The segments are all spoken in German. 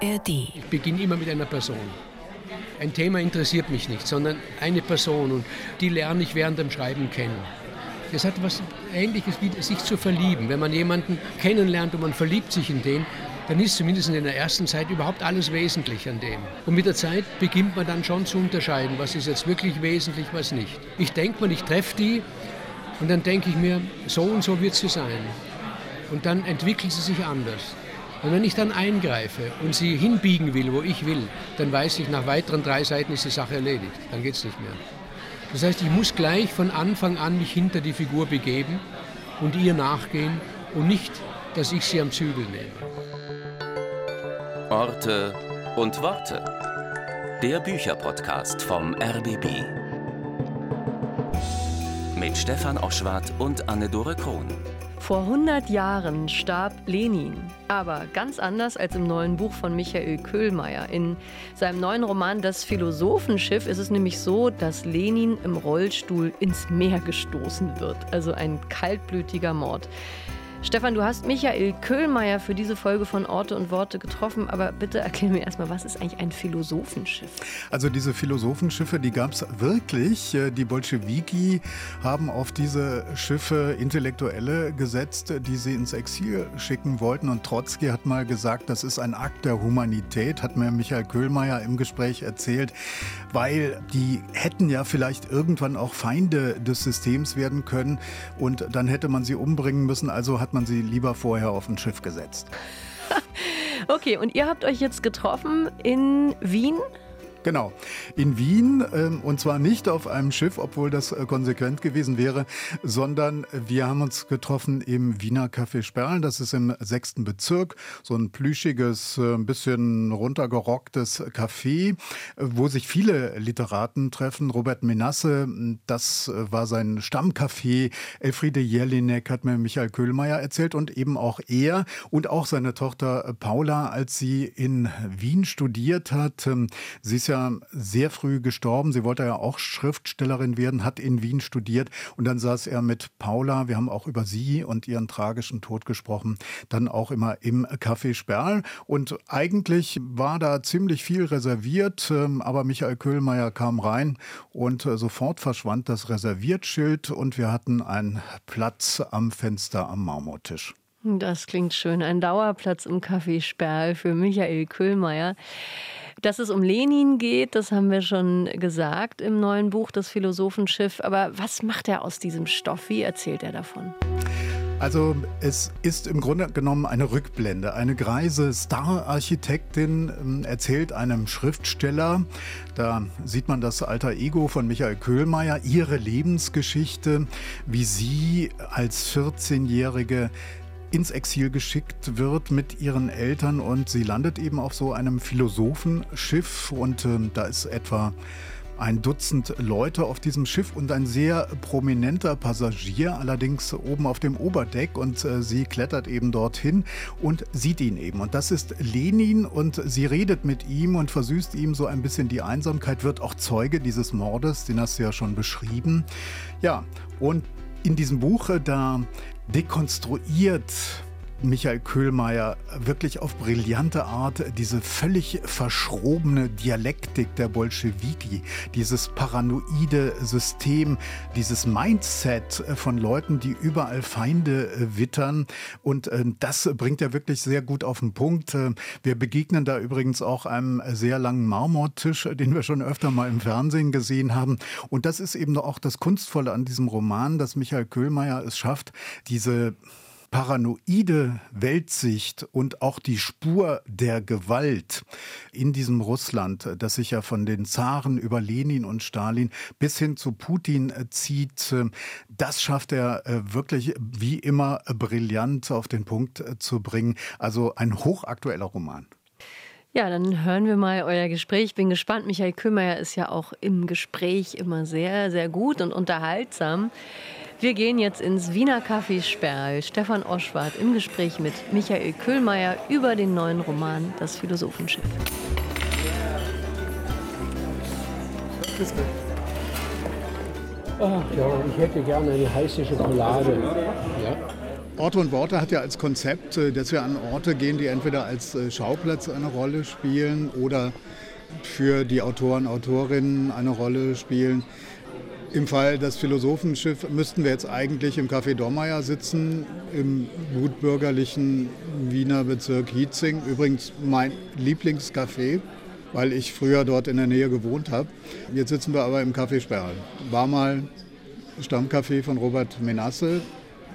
ARD. Ich beginne immer mit einer Person. Ein Thema interessiert mich nicht, sondern eine Person und die lerne ich während dem Schreiben kennen. Das hat was Ähnliches wie sich zu verlieben. Wenn man jemanden kennenlernt und man verliebt sich in den, dann ist zumindest in der ersten Zeit überhaupt alles wesentlich an dem. Und mit der Zeit beginnt man dann schon zu unterscheiden, was ist jetzt wirklich wesentlich, was nicht. Ich denke mal, ich treffe die und dann denke ich mir, so und so wird sie sein. Und dann entwickelt sie sich anders. Und wenn ich dann eingreife und sie hinbiegen will, wo ich will, dann weiß ich, nach weiteren drei Seiten ist die Sache erledigt. Dann geht es nicht mehr. Das heißt, ich muss gleich von Anfang an mich hinter die Figur begeben und ihr nachgehen und nicht, dass ich sie am Zügel nehme. Orte und Worte. Der Bücherpodcast vom RBB. Mit Stefan Oschwart und Anne-Dore Krohn. Vor 100 Jahren starb Lenin, aber ganz anders als im neuen Buch von Michael Köhlmeier. In seinem neuen Roman Das Philosophenschiff ist es nämlich so, dass Lenin im Rollstuhl ins Meer gestoßen wird, also ein kaltblütiger Mord. Stefan, du hast Michael Köhlmeier für diese Folge von Orte und Worte getroffen, aber bitte erklär mir erstmal, was ist eigentlich ein Philosophenschiff? Also diese Philosophenschiffe, die gab es wirklich. Die Bolschewiki haben auf diese Schiffe Intellektuelle gesetzt, die sie ins Exil schicken wollten. Und Trotzki hat mal gesagt, das ist ein Akt der Humanität, hat mir Michael Köhlmeier im Gespräch erzählt, weil die hätten ja vielleicht irgendwann auch Feinde des Systems werden können und dann hätte man sie umbringen müssen. Also hat hat man sie lieber vorher auf ein Schiff gesetzt. okay, und ihr habt euch jetzt getroffen in Wien? Genau, in Wien ähm, und zwar nicht auf einem Schiff, obwohl das äh, konsequent gewesen wäre, sondern wir haben uns getroffen im Wiener Café Sperl. Das ist im sechsten Bezirk, so ein plüschiges, ein äh, bisschen runtergerocktes Café, äh, wo sich viele Literaten treffen. Robert Menasse, das war sein Stammcafé. Elfriede Jelinek hat mir Michael Köhlmeier erzählt und eben auch er und auch seine Tochter Paula, als sie in Wien studiert hat. Ähm, sie ist ja sehr früh gestorben. Sie wollte ja auch Schriftstellerin werden, hat in Wien studiert und dann saß er mit Paula. Wir haben auch über sie und ihren tragischen Tod gesprochen. Dann auch immer im Café Sperl. Und eigentlich war da ziemlich viel reserviert, ähm, aber Michael Köhlmeier kam rein und äh, sofort verschwand das Reserviertschild und wir hatten einen Platz am Fenster am Marmortisch. Das klingt schön. Ein Dauerplatz im Café Sperl für Michael Köhlmeier. Dass es um Lenin geht, das haben wir schon gesagt im neuen Buch Das Philosophenschiff. Aber was macht er aus diesem Stoff? Wie erzählt er davon? Also es ist im Grunde genommen eine Rückblende. Eine greise Star-Architektin ähm, erzählt einem Schriftsteller, da sieht man das alter Ego von Michael Köhlmeier, ihre Lebensgeschichte, wie sie als 14-Jährige ins Exil geschickt wird mit ihren Eltern und sie landet eben auf so einem Philosophenschiff und äh, da ist etwa ein Dutzend Leute auf diesem Schiff und ein sehr prominenter Passagier, allerdings oben auf dem Oberdeck und äh, sie klettert eben dorthin und sieht ihn eben. Und das ist Lenin und sie redet mit ihm und versüßt ihm so ein bisschen die Einsamkeit, wird auch Zeuge dieses Mordes, den hast du ja schon beschrieben. Ja, und in diesem Buch, äh, da dekonstruiert Michael Köhlmeier wirklich auf brillante Art diese völlig verschrobene Dialektik der Bolschewiki, dieses paranoide System, dieses Mindset von Leuten, die überall Feinde äh, wittern. Und äh, das bringt er wirklich sehr gut auf den Punkt. Äh, wir begegnen da übrigens auch einem sehr langen Marmortisch, den wir schon öfter mal im Fernsehen gesehen haben. Und das ist eben auch das Kunstvolle an diesem Roman, dass Michael Köhlmeier es schafft, diese paranoide Weltsicht und auch die Spur der Gewalt in diesem Russland, das sich ja von den Zaren über Lenin und Stalin bis hin zu Putin zieht, das schafft er äh, wirklich wie immer brillant auf den Punkt äh, zu bringen. Also ein hochaktueller Roman. Ja, dann hören wir mal euer Gespräch. Ich bin gespannt. Michael Kümmeier ist ja auch im Gespräch immer sehr, sehr gut und unterhaltsam. Wir gehen jetzt ins Wiener Café Sperl. Stefan Oschwart im Gespräch mit Michael Köhlmeier über den neuen Roman Das Philosophenschiff. Ach ja, ich hätte gerne eine heiße Schokolade. Ja. Orte und Worte hat ja als Konzept, äh, dass wir an Orte gehen, die entweder als äh, Schauplatz eine Rolle spielen oder für die Autoren, Autorinnen eine Rolle spielen. Im Fall des Philosophenschiff müssten wir jetzt eigentlich im Café Dormeyer sitzen, im gutbürgerlichen Wiener Bezirk Hietzing. Übrigens mein Lieblingscafé, weil ich früher dort in der Nähe gewohnt habe. Jetzt sitzen wir aber im Café Sperl. War mal Stammcafé von Robert Menasse.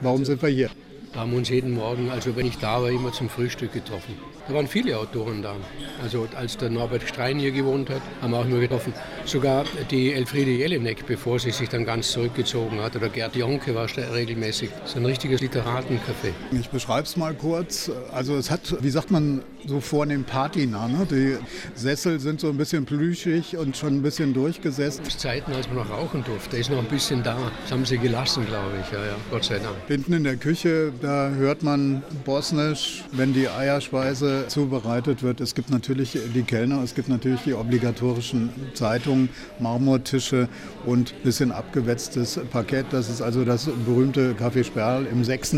Warum sind wir hier? Da haben wir uns jeden Morgen, also wenn ich da war, immer zum Frühstück getroffen. Da waren viele Autoren da. Also als der Norbert Strein hier gewohnt hat, haben wir auch immer getroffen. Sogar die Elfriede Jelinek, bevor sie sich dann ganz zurückgezogen hat, oder Gerd Jonke war regelmäßig. Das ist ein richtiges Literatencafé. Ich beschreibe es mal kurz. Also es hat, wie sagt man so vornehm Patina. Ne? Die Sessel sind so ein bisschen plüschig und schon ein bisschen durchgesessen. Das Zeiten, als man noch rauchen durfte, ist noch ein bisschen da. Das haben sie gelassen, glaube ich. Ja, ja, Gott sei Dank. Hinten in der Küche, da hört man bosnisch, wenn die Eierspeise zubereitet wird. Es gibt natürlich die Kellner, es gibt natürlich die obligatorischen Zeitungen, Marmortische und ein bisschen abgewetztes Parkett. Das ist also das berühmte Café Sperl im 6.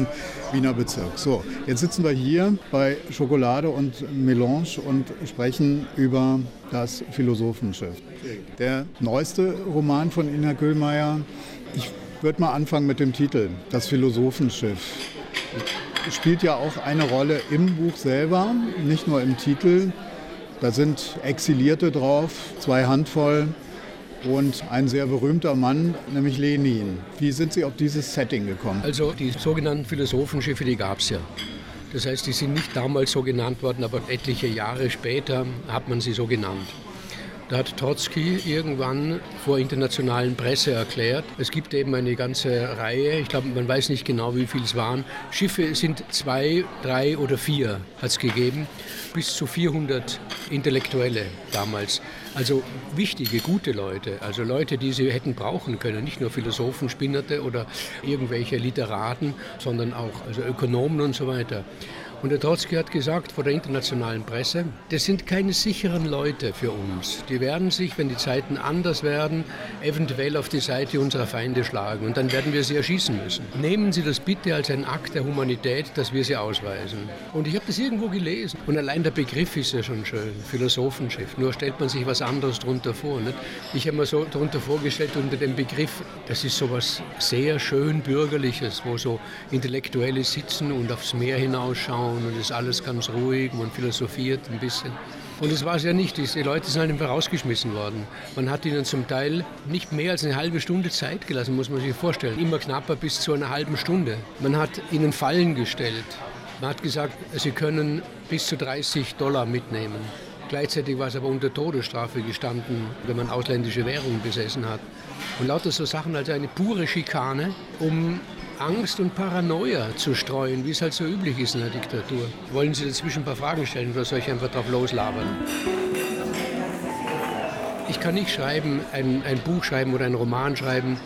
Wiener Bezirk. So, jetzt sitzen wir hier bei Schokolade und Melange und sprechen über das Philosophenschiff. Der neueste Roman von Ina Köhlmeier, ich würde mal anfangen mit dem Titel, Das Philosophenschiff spielt ja auch eine Rolle im Buch selber, nicht nur im Titel. Da sind Exilierte drauf, zwei Handvoll und ein sehr berühmter Mann, nämlich Lenin. Wie sind Sie auf dieses Setting gekommen? Also die sogenannten Philosophenschiffe, die gab es ja. Das heißt, die sind nicht damals so genannt worden, aber etliche Jahre später hat man sie so genannt. Da hat Trotzki irgendwann vor internationalen Presse erklärt, es gibt eben eine ganze Reihe, ich glaube, man weiß nicht genau, wie viele es waren. Schiffe sind zwei, drei oder vier, hat es gegeben, bis zu 400 Intellektuelle damals. Also wichtige, gute Leute, also Leute, die sie hätten brauchen können, nicht nur Philosophen, Spinnerte oder irgendwelche Literaten, sondern auch also Ökonomen und so weiter. Und der Trotzki hat gesagt vor der internationalen Presse, das sind keine sicheren Leute für uns. Die werden sich, wenn die Zeiten anders werden, eventuell auf die Seite unserer Feinde schlagen. Und dann werden wir sie erschießen müssen. Nehmen Sie das bitte als einen Akt der Humanität, dass wir sie ausweisen. Und ich habe das irgendwo gelesen. Und allein der Begriff ist ja schon schön, Philosophenschiff. Nur stellt man sich was anderes darunter vor. Nicht? Ich habe mir so darunter vorgestellt, unter dem Begriff, das ist so was sehr schön Bürgerliches, wo so Intellektuelle sitzen und aufs Meer hinausschauen und es ist alles ganz ruhig, man philosophiert ein bisschen. Und das war es ja nicht. Die Leute sind halt einfach rausgeschmissen worden. Man hat ihnen zum Teil nicht mehr als eine halbe Stunde Zeit gelassen, muss man sich vorstellen. Immer knapper bis zu einer halben Stunde. Man hat ihnen Fallen gestellt. Man hat gesagt, sie können bis zu 30 Dollar mitnehmen. Gleichzeitig war es aber unter Todesstrafe gestanden, wenn man ausländische Währung besessen hat. Und lauter so Sachen, also eine pure Schikane, um Angst und Paranoia zu streuen, wie es halt so üblich ist in der Diktatur. Wollen Sie dazwischen ein paar Fragen stellen oder soll ich einfach drauf loslabern? Ich kann nicht schreiben, ein, ein Buch schreiben oder einen Roman schreiben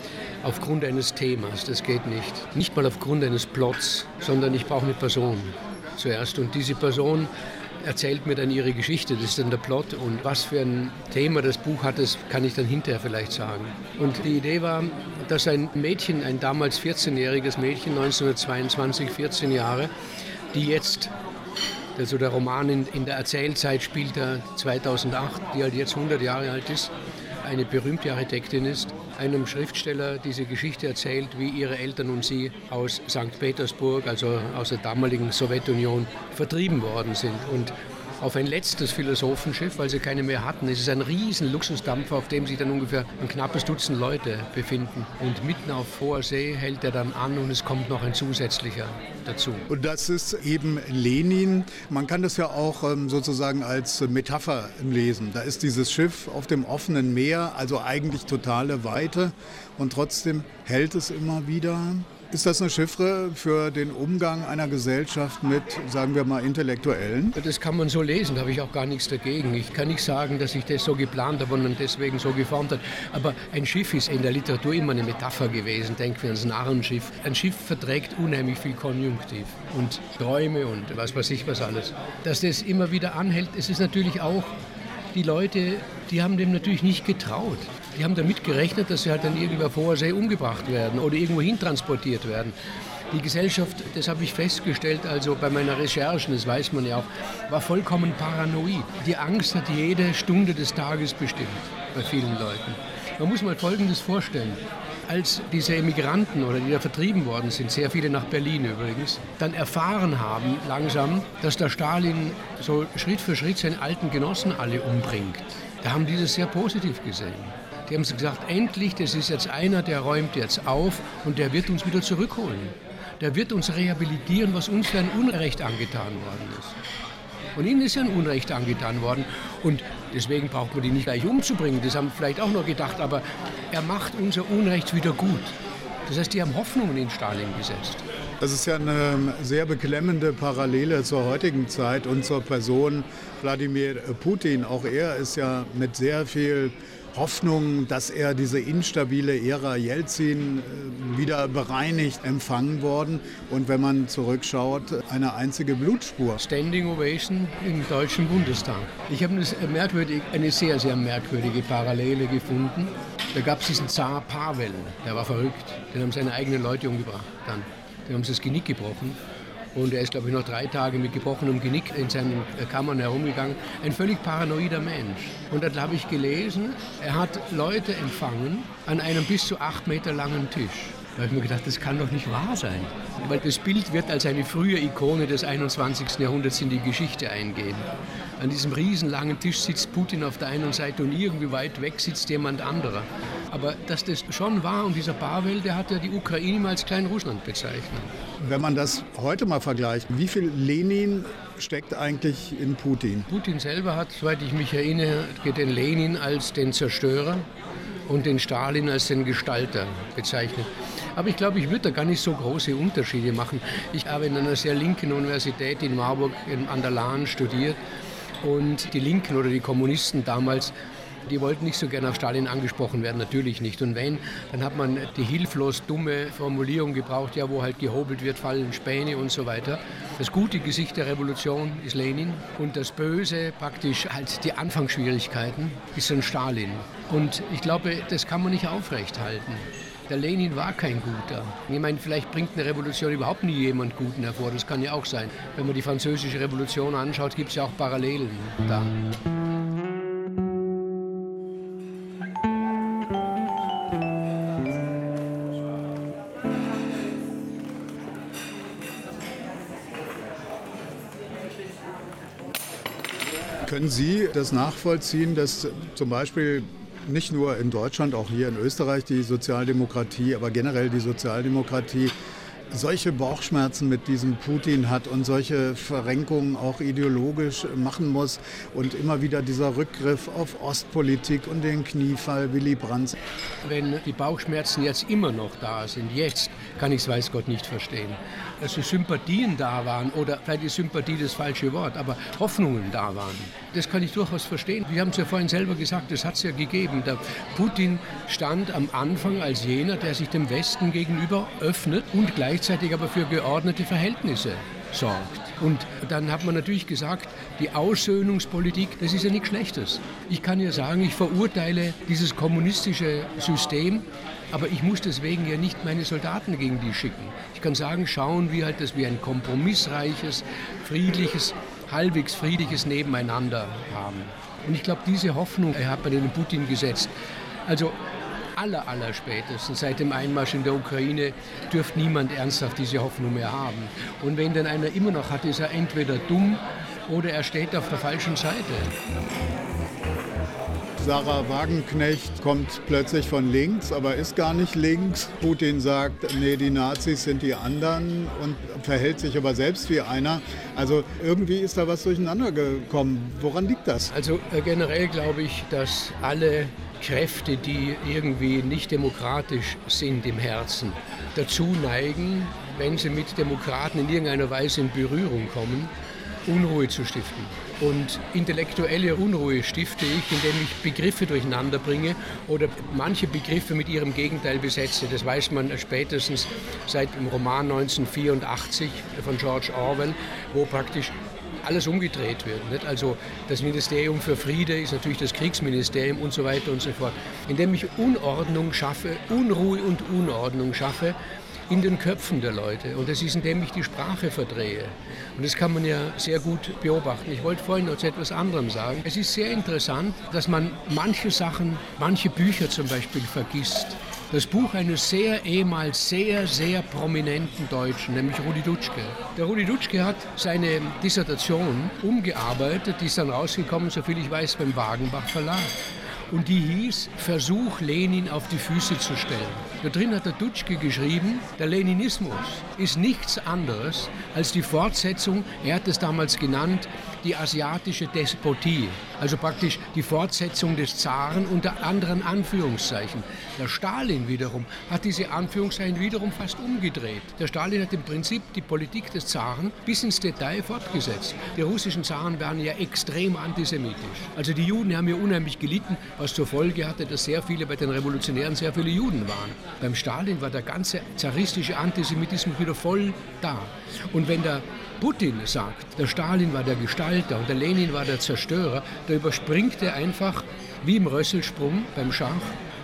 aufgrund eines Themas. Das geht nicht. Nicht mal aufgrund eines Plots, sondern ich brauche eine Person zuerst. Und diese Person erzählt mir dann ihre Geschichte, das ist dann der Plot. Und was für ein Thema das Buch hat, das kann ich dann hinterher vielleicht sagen. Und die Idee war, dass ein Mädchen, ein damals 14-jähriges Mädchen, 1922, 14 Jahre, die jetzt, also der Roman in, in der Erzählzeit spielt er 2008, die halt jetzt 100 Jahre alt ist, eine berühmte Architektin ist, einem Schriftsteller diese Geschichte erzählt, wie ihre Eltern und sie aus St. Petersburg, also aus der damaligen Sowjetunion, vertrieben worden sind. Und auf ein letztes Philosophenschiff, weil sie keine mehr hatten. Es ist ein riesen Luxusdampfer, auf dem sich dann ungefähr ein knappes Dutzend Leute befinden. Und mitten auf hoher See hält er dann an und es kommt noch ein zusätzlicher dazu. Und das ist eben Lenin. Man kann das ja auch ähm, sozusagen als Metapher lesen. Da ist dieses Schiff auf dem offenen Meer, also eigentlich totale Weite und trotzdem hält es immer wieder. Ist das eine Chiffre für den Umgang einer Gesellschaft mit, sagen wir mal, Intellektuellen? Das kann man so lesen, da habe ich auch gar nichts dagegen. Ich kann nicht sagen, dass ich das so geplant habe und deswegen so geformt habe. Aber ein Schiff ist in der Literatur immer eine Metapher gewesen. Denken wir ans Narrenschiff. Ein Schiff verträgt unheimlich viel Konjunktiv und Träume und was weiß ich was alles. Dass das immer wieder anhält, es ist natürlich auch die Leute, die haben dem natürlich nicht getraut. Die haben damit gerechnet, dass sie halt dann irgendwie auf hoher See umgebracht werden oder irgendwo hin transportiert werden. Die Gesellschaft, das habe ich festgestellt, also bei meiner Recherchen, das weiß man ja auch, war vollkommen paranoid. Die Angst hat jede Stunde des Tages bestimmt bei vielen Leuten. Man muss mal Folgendes vorstellen. Als diese Emigranten oder die da vertrieben worden sind, sehr viele nach Berlin übrigens, dann erfahren haben langsam, dass der Stalin so Schritt für Schritt seine alten Genossen alle umbringt, da haben die das sehr positiv gesehen. Die haben gesagt, endlich, das ist jetzt einer, der räumt jetzt auf und der wird uns wieder zurückholen. Der wird uns rehabilitieren, was uns für ein Unrecht angetan worden ist. Und ihnen ist ja ein Unrecht angetan worden. Und deswegen braucht man die nicht gleich umzubringen. Das haben vielleicht auch noch gedacht. Aber er macht unser Unrecht wieder gut. Das heißt, die haben Hoffnungen in Stalin gesetzt. Das ist ja eine sehr beklemmende Parallele zur heutigen Zeit und zur Person Wladimir Putin. Auch er ist ja mit sehr viel Hoffnung, dass er diese instabile Ära Jelzin äh, wieder bereinigt empfangen worden. Und wenn man zurückschaut, eine einzige Blutspur. Standing Ovation im Deutschen Bundestag. Ich habe eine, eine sehr, sehr merkwürdige Parallele gefunden. Da gab es diesen Zar Pavel, der war verrückt. Den haben seine eigenen Leute umgebracht. Dann. Den haben das Genick gebrochen. Und er ist, glaube ich, noch drei Tage mit gebrochenem Genick in seinen Kammern herumgegangen. Ein völlig paranoider Mensch. Und dann habe ich gelesen, er hat Leute empfangen an einem bis zu acht Meter langen Tisch. Da habe ich mir gedacht, das kann doch nicht wahr sein. Weil das Bild wird als eine frühe Ikone des 21. Jahrhunderts in die Geschichte eingehen. An diesem riesenlangen Tisch sitzt Putin auf der einen Seite und irgendwie weit weg sitzt jemand anderer. Aber dass das schon war und dieser Pavel, der hat ja die Ukraine mal als Klein-Russland bezeichnet. Wenn man das heute mal vergleicht, wie viel Lenin steckt eigentlich in Putin? Putin selber hat, soweit ich mich erinnere, den Lenin als den Zerstörer und den Stalin als den Gestalter bezeichnet. Aber ich glaube, ich würde da gar nicht so große Unterschiede machen. Ich habe in einer sehr linken Universität in Marburg an der Lahn studiert und die Linken oder die Kommunisten damals die wollten nicht so gerne auf Stalin angesprochen werden, natürlich nicht. Und wenn, dann hat man die hilflos dumme Formulierung gebraucht, ja, wo halt gehobelt wird, fallen Späne und so weiter. Das gute Gesicht der Revolution ist Lenin und das Böse, praktisch halt die Anfangsschwierigkeiten, ist ein Stalin. Und ich glaube, das kann man nicht aufrechthalten. Der Lenin war kein Guter. Ich meine, vielleicht bringt eine Revolution überhaupt nie jemand Guten hervor. Das kann ja auch sein. Wenn man die französische Revolution anschaut, gibt es ja auch Parallelen da. Sie das nachvollziehen, dass zum Beispiel nicht nur in Deutschland, auch hier in Österreich die Sozialdemokratie, aber generell die Sozialdemokratie solche Bauchschmerzen mit diesem Putin hat und solche Verrenkungen auch ideologisch machen muss und immer wieder dieser Rückgriff auf Ostpolitik und den Kniefall Willy Brandt. Wenn die Bauchschmerzen jetzt immer noch da sind, jetzt kann ich es weiß Gott nicht verstehen. Die Sympathien da waren oder vielleicht ist Sympathie das falsche Wort, aber Hoffnungen da waren, das kann ich durchaus verstehen. Wir haben es ja vorhin selber gesagt, das hat es ja gegeben. Der Putin stand am Anfang als jener, der sich dem Westen gegenüber öffnet und gleich gleichzeitig aber für geordnete Verhältnisse sorgt. Und dann hat man natürlich gesagt, die Aussöhnungspolitik, das ist ja nichts Schlechtes. Ich kann ja sagen, ich verurteile dieses kommunistische System, aber ich muss deswegen ja nicht meine Soldaten gegen die schicken. Ich kann sagen, schauen wir halt, dass wir ein kompromissreiches, friedliches, halbwegs friedliches Nebeneinander haben. Und ich glaube, diese Hoffnung hat man in den Putin gesetzt. Also aller, aller spätestens seit dem Einmarsch in der Ukraine dürfte niemand ernsthaft diese Hoffnung mehr haben. Und wenn dann einer immer noch hat, ist er entweder dumm oder er steht auf der falschen Seite. Sarah Wagenknecht kommt plötzlich von links, aber ist gar nicht links. Putin sagt, nee, die Nazis sind die anderen und verhält sich aber selbst wie einer. Also irgendwie ist da was durcheinander gekommen. Woran liegt das? Also äh, generell glaube ich, dass alle Kräfte, die irgendwie nicht demokratisch sind im Herzen, dazu neigen, wenn sie mit Demokraten in irgendeiner Weise in Berührung kommen, Unruhe zu stiften. Und intellektuelle Unruhe stifte ich, indem ich Begriffe durcheinander bringe oder manche Begriffe mit ihrem Gegenteil besetze. Das weiß man spätestens seit dem Roman 1984 von George Orwell, wo praktisch alles umgedreht wird. Nicht? Also das Ministerium für Friede ist natürlich das Kriegsministerium und so weiter und so fort. Indem ich Unordnung schaffe, Unruhe und Unordnung schaffe, in den Köpfen der Leute. Und das ist, indem ich die Sprache verdrehe. Und das kann man ja sehr gut beobachten. Ich wollte vorhin noch zu etwas anderem sagen. Es ist sehr interessant, dass man manche Sachen, manche Bücher zum Beispiel vergisst. Das Buch eines sehr ehemals sehr, sehr prominenten Deutschen, nämlich Rudi Dutschke. Der Rudi Dutschke hat seine Dissertation umgearbeitet, die ist dann rausgekommen, soviel ich weiß, beim Wagenbach Verlag und die hieß Versuch, Lenin auf die Füße zu stellen. Da drin hat der Dutschke geschrieben, der Leninismus ist nichts anderes als die Fortsetzung, er hat es damals genannt, die asiatische Despotie, also praktisch die Fortsetzung des Zaren unter anderen Anführungszeichen. Der Stalin wiederum hat diese Anführungszeichen wiederum fast umgedreht. Der Stalin hat im Prinzip die Politik des Zaren bis ins Detail fortgesetzt. Die russischen Zaren waren ja extrem antisemitisch. Also die Juden haben ja unheimlich gelitten, was zur Folge hatte, dass sehr viele bei den Revolutionären sehr viele Juden waren. Beim Stalin war der ganze zaristische Antisemitismus wieder voll da. Und wenn der Putin sagt, der Stalin war der Gestalter und der Lenin war der Zerstörer, da überspringt er einfach wie im Rösselsprung beim Schach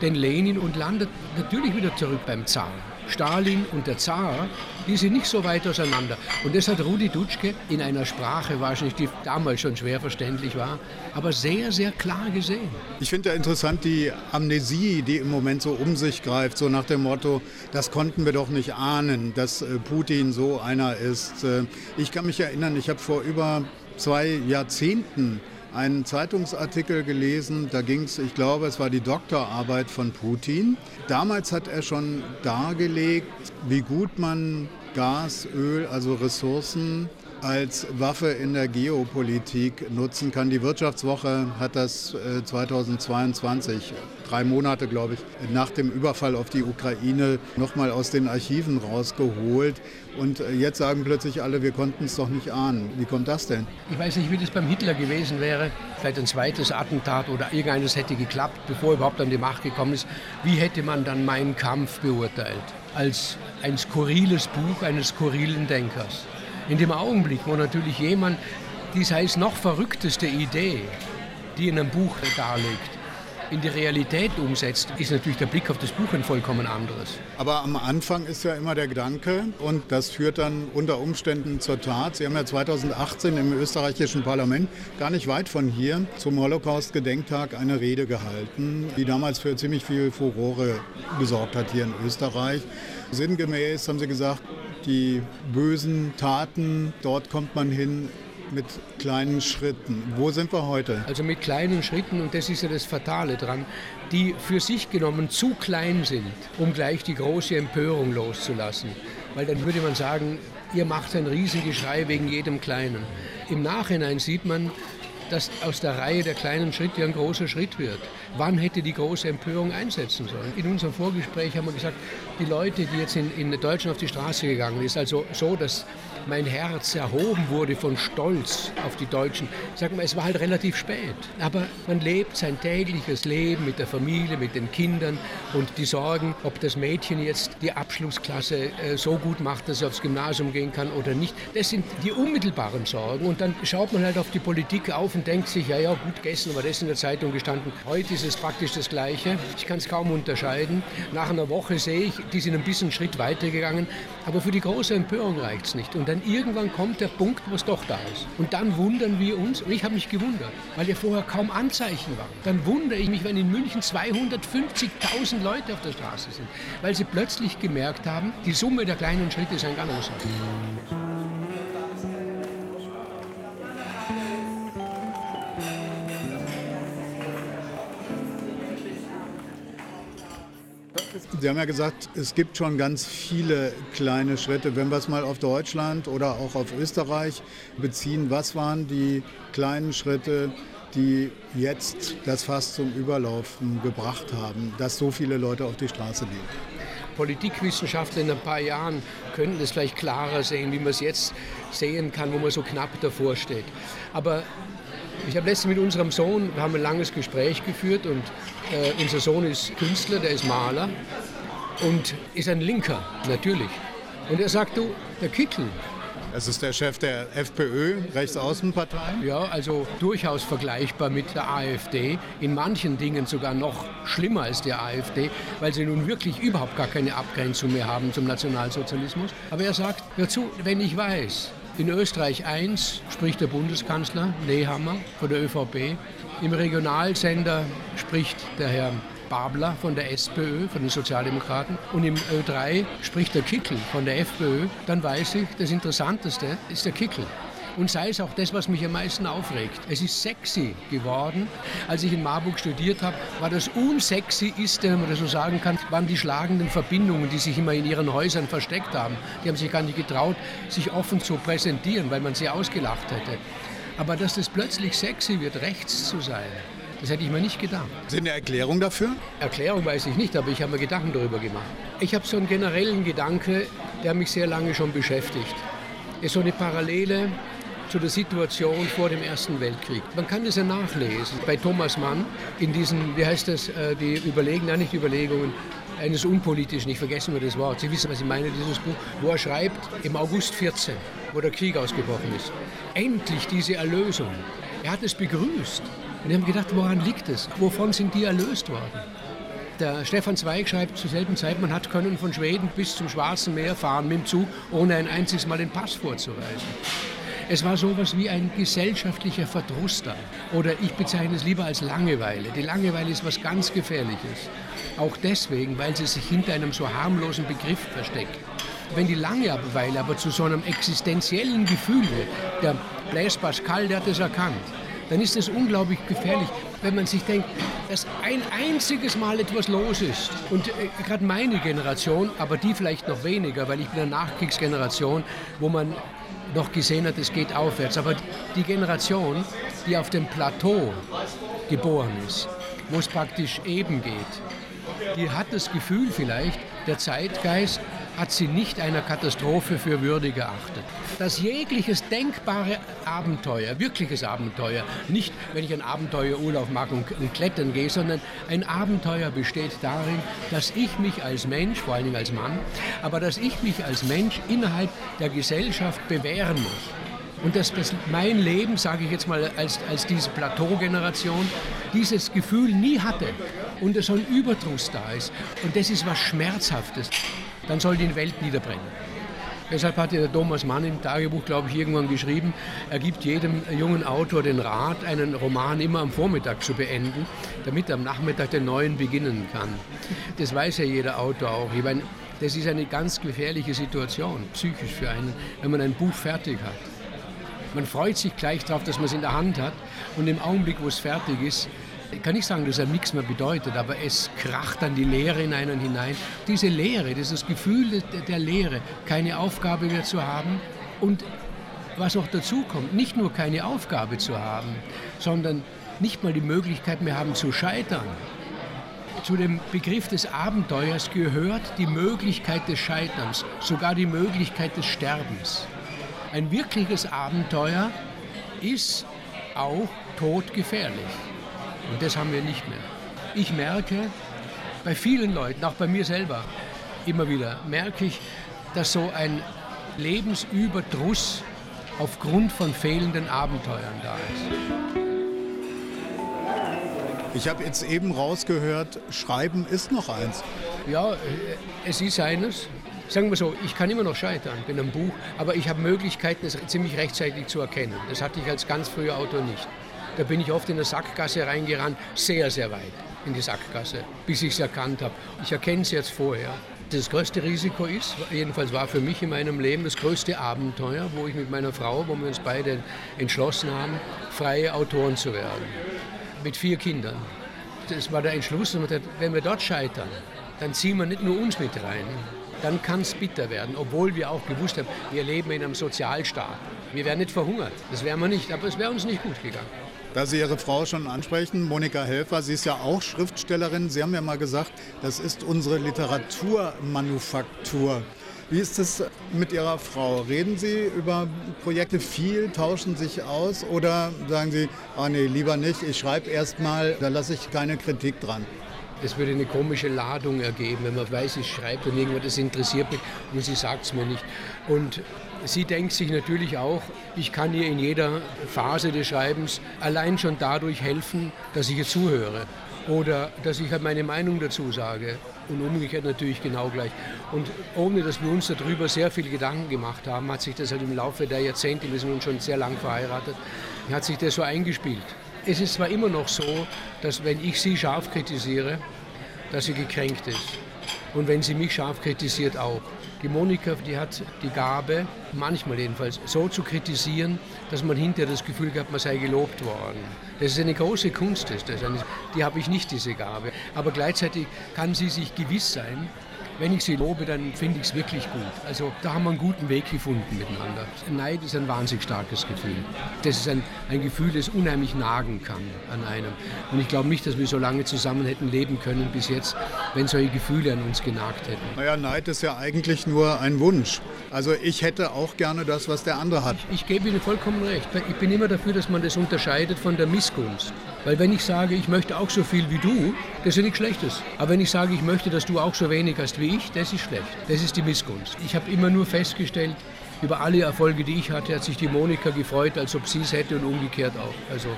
den Lenin und landet natürlich wieder zurück beim Zar. Stalin und der Zar, die sind nicht so weit auseinander. Und das hat Rudi Dutschke in einer Sprache wahrscheinlich, die damals schon schwer verständlich war, aber sehr, sehr klar gesehen. Ich finde ja interessant die Amnesie, die im Moment so um sich greift, so nach dem Motto, das konnten wir doch nicht ahnen, dass äh, Putin so einer ist. Äh, ich kann mich erinnern, ich habe vor über zwei Jahrzehnten einen Zeitungsartikel gelesen, da ging es, ich glaube, es war die Doktorarbeit von Putin. Damals hat er schon dargelegt, wie gut man Gas, Öl, also Ressourcen als Waffe in der Geopolitik nutzen kann. Die Wirtschaftswoche hat das 2022, äh, drei Monate glaube ich, nach dem Überfall auf die Ukraine nochmal aus den Archiven rausgeholt. Und äh, jetzt sagen plötzlich alle, wir konnten es doch nicht ahnen. Wie kommt das denn? Ich weiß nicht, wie das beim Hitler gewesen wäre. Vielleicht ein zweites Attentat oder irgendeines hätte geklappt, bevor er überhaupt an die Macht gekommen ist. Wie hätte man dann meinen Kampf beurteilt? Als ein skurriles Buch eines skurrilen Denkers. In dem Augenblick, wo natürlich jemand die sei es noch verrückteste Idee, die in einem Buch darlegt, in die Realität umsetzt, ist natürlich der Blick auf das Buch ein vollkommen anderes. Aber am Anfang ist ja immer der Gedanke und das führt dann unter Umständen zur Tat. Sie haben ja 2018 im österreichischen Parlament, gar nicht weit von hier, zum Holocaust-Gedenktag eine Rede gehalten, die damals für ziemlich viel Furore gesorgt hat hier in Österreich. Sinngemäß haben Sie gesagt, die bösen Taten, dort kommt man hin mit kleinen Schritten. Wo sind wir heute? Also mit kleinen Schritten, und das ist ja das Fatale dran, die für sich genommen zu klein sind, um gleich die große Empörung loszulassen. Weil dann würde man sagen, ihr macht ein Riesengeschrei wegen jedem Kleinen. Im Nachhinein sieht man, dass aus der Reihe der kleinen Schritte ein großer Schritt wird. Wann hätte die große Empörung einsetzen sollen? In unserem Vorgespräch haben wir gesagt, die Leute, die jetzt in, in Deutschland auf die Straße gegangen sind, ist also so, dass mein Herz erhoben wurde von Stolz auf die Deutschen. Sag mal, es war halt relativ spät. Aber man lebt sein tägliches Leben mit der Familie, mit den Kindern und die Sorgen, ob das Mädchen jetzt die Abschlussklasse äh, so gut macht, dass sie aufs Gymnasium gehen kann oder nicht. Das sind die unmittelbaren Sorgen. Und dann schaut man halt auf die Politik auf und denkt sich, ja, ja, gut, gestern war das in der Zeitung gestanden. Heute ist es praktisch das Gleiche. Ich kann es kaum unterscheiden. Nach einer Woche sehe ich, die sind ein bisschen einen Schritt weiter gegangen. Aber für die große Empörung reicht es nicht. Und dann irgendwann kommt der Punkt, wo es doch da ist. Und dann wundern wir uns, und ich habe mich gewundert, weil ja vorher kaum Anzeichen waren. Dann wundere ich mich, wenn in München 250.000 Leute auf der Straße sind, weil sie plötzlich gemerkt haben, die Summe der kleinen Schritte ist ein großer. Sie haben ja gesagt, es gibt schon ganz viele kleine Schritte. Wenn wir es mal auf Deutschland oder auch auf Österreich beziehen, was waren die kleinen Schritte, die jetzt das Fass zum Überlaufen gebracht haben, dass so viele Leute auf die Straße gehen? Politikwissenschaftler in ein paar Jahren könnten es vielleicht klarer sehen, wie man es jetzt sehen kann, wo man so knapp davor steht. Aber ich habe letztens mit unserem Sohn, wir haben ein langes Gespräch geführt und äh, unser Sohn ist Künstler, der ist Maler und ist ein Linker, natürlich. Und er sagt, du, der Kittel, Es ist der Chef der FPÖ, Rechtsaußenpartei. Ja, also durchaus vergleichbar mit der AfD. In manchen Dingen sogar noch schlimmer als der AfD, weil sie nun wirklich überhaupt gar keine Abgrenzung mehr haben zum Nationalsozialismus. Aber er sagt, hör zu, wenn ich weiß, in Österreich 1 spricht der Bundeskanzler Nehammer von der ÖVP. Im Regionalsender spricht der Herr Babler von der SPÖ, von den Sozialdemokraten. Und im Ö3 spricht der Kickel von der FPÖ. Dann weiß ich, das Interessanteste ist der Kickel. Und sei es auch das, was mich am meisten aufregt. Es ist sexy geworden. Als ich in Marburg studiert habe, war das unsexy ist, wenn man das so sagen kann, waren die schlagenden Verbindungen, die sich immer in ihren Häusern versteckt haben. Die haben sich gar nicht getraut, sich offen zu präsentieren, weil man sie ausgelacht hätte. Aber dass das plötzlich sexy wird, rechts zu sein, das hätte ich mir nicht gedacht. Sie eine Erklärung dafür? Erklärung weiß ich nicht, aber ich habe mir Gedanken darüber gemacht. Ich habe so einen generellen Gedanke, der mich sehr lange schon beschäftigt. Es ist so eine Parallele zu der Situation vor dem Ersten Weltkrieg. Man kann das ja nachlesen bei Thomas Mann in diesen, wie heißt das, äh, die Überlegungen, nein, nicht Überlegungen, eines Unpolitischen, ich vergesse nur das Wort. Sie wissen, was ich meine, dieses Buch, wo er schreibt, im August 14, wo der Krieg ausgebrochen ist. Endlich diese Erlösung. Er hat es begrüßt. Und ich habe gedacht, woran liegt es? Wovon sind die erlöst worden? Der Stefan Zweig schreibt zur selben Zeit, man hat können von Schweden bis zum Schwarzen Meer fahren mit dem Zug, ohne ein einziges Mal den Pass vorzuweisen. Es war sowas wie ein gesellschaftlicher Verdruss da. Oder ich bezeichne es lieber als Langeweile. Die Langeweile ist was ganz Gefährliches. Auch deswegen, weil sie sich hinter einem so harmlosen Begriff versteckt. Wenn die Langeweile aber zu so einem existenziellen Gefühl wird, der Blaise Pascal, der hat es erkannt, dann ist es unglaublich gefährlich, wenn man sich denkt, dass ein einziges Mal etwas los ist. Und äh, gerade meine Generation, aber die vielleicht noch weniger, weil ich bin eine Nachkriegsgeneration, wo man noch gesehen hat, es geht aufwärts. Aber die Generation, die auf dem Plateau geboren ist, wo es praktisch eben geht, die hat das Gefühl vielleicht, der Zeitgeist hat sie nicht einer Katastrophe für würdig erachtet. Dass jegliches denkbare Abenteuer, wirkliches Abenteuer, nicht wenn ich einen Abenteuerurlaub mache und, und klettern gehe, sondern ein Abenteuer besteht darin, dass ich mich als Mensch, vor allen Dingen als Mann, aber dass ich mich als Mensch innerhalb der Gesellschaft bewähren muss. Und dass, dass mein Leben, sage ich jetzt mal als, als diese Plateaugeneration, dieses Gefühl nie hatte und so ein Überdruss da ist. Und das ist was Schmerzhaftes dann soll die Welt niederbrennen. Deshalb hat der Thomas Mann im Tagebuch, glaube ich, irgendwann geschrieben, er gibt jedem jungen Autor den Rat, einen Roman immer am Vormittag zu beenden, damit er am Nachmittag den neuen beginnen kann. Das weiß ja jeder Autor auch. Ich meine, das ist eine ganz gefährliche Situation, psychisch für einen, wenn man ein Buch fertig hat. Man freut sich gleich darauf, dass man es in der Hand hat und im Augenblick, wo es fertig ist, ich kann nicht sagen, dass er nichts mehr bedeutet, aber es kracht dann die Leere in einen hinein. Diese Leere, dieses Gefühl der Leere, keine Aufgabe mehr zu haben und was noch dazu kommt, nicht nur keine Aufgabe zu haben, sondern nicht mal die Möglichkeit mehr haben zu scheitern. Zu dem Begriff des Abenteuers gehört die Möglichkeit des Scheiterns, sogar die Möglichkeit des Sterbens. Ein wirkliches Abenteuer ist auch todgefährlich. Und das haben wir nicht mehr. Ich merke bei vielen Leuten, auch bei mir selber, immer wieder, merke ich, dass so ein Lebensüberdruss aufgrund von fehlenden Abenteuern da ist. Ich habe jetzt eben rausgehört, Schreiben ist noch eins. Ja, äh, es ist eines. Sagen wir so, ich kann immer noch scheitern mit einem Buch, aber ich habe Möglichkeiten, es ziemlich rechtzeitig zu erkennen. Das hatte ich als ganz früher Autor nicht. Da bin ich oft in eine Sackgasse reingerannt, sehr, sehr weit in die Sackgasse, bis ich es erkannt habe. Ich erkenne es jetzt vorher. Das größte Risiko ist, jedenfalls war für mich in meinem Leben das größte Abenteuer, wo ich mit meiner Frau, wo wir uns beide entschlossen haben, freie Autoren zu werden. Mit vier Kindern. Das war der Entschluss, wenn wir dort scheitern, dann ziehen wir nicht nur uns mit rein, dann kann es bitter werden, obwohl wir auch gewusst haben, wir leben in einem Sozialstaat. Wir wären nicht verhungert, das wären wir nicht, aber es wäre uns nicht gut gegangen. Da Sie Ihre Frau schon ansprechen, Monika Helfer, sie ist ja auch Schriftstellerin. Sie haben ja mal gesagt, das ist unsere Literaturmanufaktur. Wie ist es mit Ihrer Frau? Reden Sie über Projekte viel, tauschen sich aus oder sagen Sie, oh nee, lieber nicht, ich schreibe erst mal, da lasse ich keine Kritik dran? Das würde eine komische Ladung ergeben, wenn man weiß, ich schreibe und irgendwas, das interessiert mich und sie sagt es mir nicht. Und sie denkt sich natürlich auch, ich kann ihr in jeder Phase des Schreibens allein schon dadurch helfen, dass ich ihr zuhöre oder dass ich halt meine Meinung dazu sage und umgekehrt natürlich genau gleich. Und ohne dass wir uns darüber sehr viel Gedanken gemacht haben, hat sich das halt im Laufe der Jahrzehnte, wir sind nun schon sehr lang verheiratet, hat sich das so eingespielt. Es ist zwar immer noch so, dass wenn ich sie scharf kritisiere, dass sie gekränkt ist. Und wenn sie mich scharf kritisiert, auch. Die Monika, die hat die Gabe, manchmal jedenfalls, so zu kritisieren, dass man hinterher das Gefühl hat, man sei gelobt worden. Das ist eine große Kunst, ist das. Die habe ich nicht, diese Gabe. Aber gleichzeitig kann sie sich gewiss sein, wenn ich sie lobe, dann finde ich es wirklich gut. Also da haben wir einen guten Weg gefunden miteinander. Neid ist ein wahnsinnig starkes Gefühl. Das ist ein, ein Gefühl, das unheimlich nagen kann an einem. Und ich glaube nicht, dass wir so lange zusammen hätten leben können bis jetzt, wenn solche Gefühle an uns genagt hätten. Naja, Neid ist ja eigentlich nur ein Wunsch. Also ich hätte auch gerne das, was der andere hat. Ich, ich gebe Ihnen vollkommen recht. Ich bin immer dafür, dass man das unterscheidet von der Missgunst. Weil wenn ich sage, ich möchte auch so viel wie du, das ist ja nichts Schlechtes. Aber wenn ich sage, ich möchte, dass du auch so wenig hast wie ich, das ist schlecht. Das ist die Missgunst. Ich habe immer nur festgestellt, über alle Erfolge, die ich hatte, hat sich die Monika gefreut, als ob sie es hätte und umgekehrt auch. Also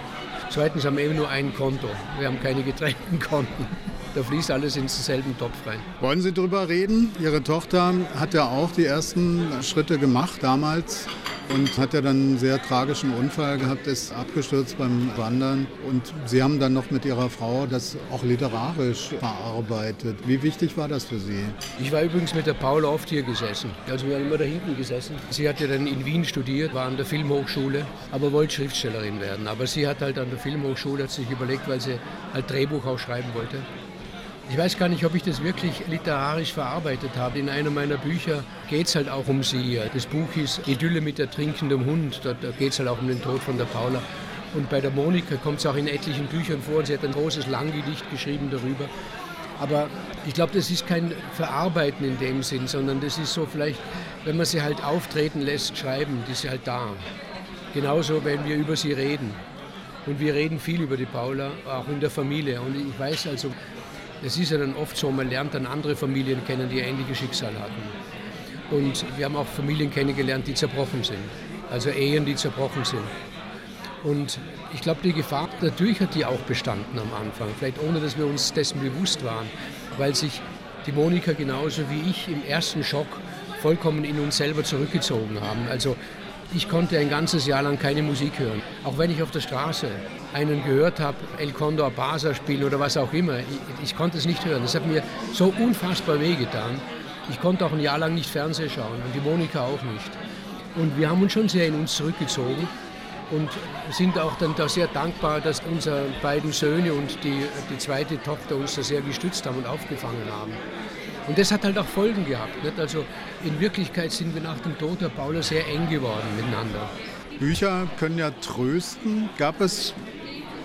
zweitens haben wir eben nur ein Konto. Wir haben keine getrennten Konten. Da fließt alles in denselben Topf rein. Wollen Sie darüber reden? Ihre Tochter hat ja auch die ersten Schritte gemacht damals und hat ja dann einen sehr tragischen Unfall gehabt, ist abgestürzt beim Wandern. Und Sie haben dann noch mit Ihrer Frau das auch literarisch verarbeitet. Wie wichtig war das für Sie? Ich war übrigens mit der Paula oft hier gesessen. Also wir haben immer da hinten gesessen. Sie hat ja dann in Wien studiert, war an der Filmhochschule, aber wollte Schriftstellerin werden. Aber sie hat halt an der Filmhochschule hat sich überlegt, weil sie halt Drehbuch auch schreiben wollte. Ich weiß gar nicht, ob ich das wirklich literarisch verarbeitet habe. In einem meiner Bücher geht es halt auch um sie. Das Buch hieß Idylle mit der trinkenden Hund. Da, da geht es halt auch um den Tod von der Paula. Und bei der Monika kommt es auch in etlichen Büchern vor. Sie hat ein großes Langgedicht geschrieben darüber. Aber ich glaube, das ist kein Verarbeiten in dem Sinn, sondern das ist so vielleicht, wenn man sie halt auftreten lässt, schreiben, die ist sie halt da. Genauso, wenn wir über sie reden. Und wir reden viel über die Paula, auch in der Familie. Und ich weiß also, es ist ja dann oft so, man lernt dann andere Familien kennen, die ähnliche Schicksal hatten. Und wir haben auch Familien kennengelernt, die zerbrochen sind. Also Ehen, die zerbrochen sind. Und ich glaube, die Gefahr, natürlich hat die auch bestanden am Anfang, vielleicht ohne dass wir uns dessen bewusst waren, weil sich die Monika genauso wie ich im ersten Schock vollkommen in uns selber zurückgezogen haben. Also ich konnte ein ganzes Jahr lang keine Musik hören. Auch wenn ich auf der Straße einen gehört habe, El Condor Basa spielen oder was auch immer, ich, ich konnte es nicht hören. Das hat mir so unfassbar wehgetan. Ich konnte auch ein Jahr lang nicht Fernsehen schauen und die Monika auch nicht. Und wir haben uns schon sehr in uns zurückgezogen und sind auch dann da sehr dankbar, dass unsere beiden Söhne und die, die zweite Tochter uns da sehr gestützt haben und aufgefangen haben. Und das hat halt auch Folgen gehabt. Nicht? Also in Wirklichkeit sind wir nach dem Tod der Paula sehr eng geworden miteinander. Bücher können ja trösten. Gab es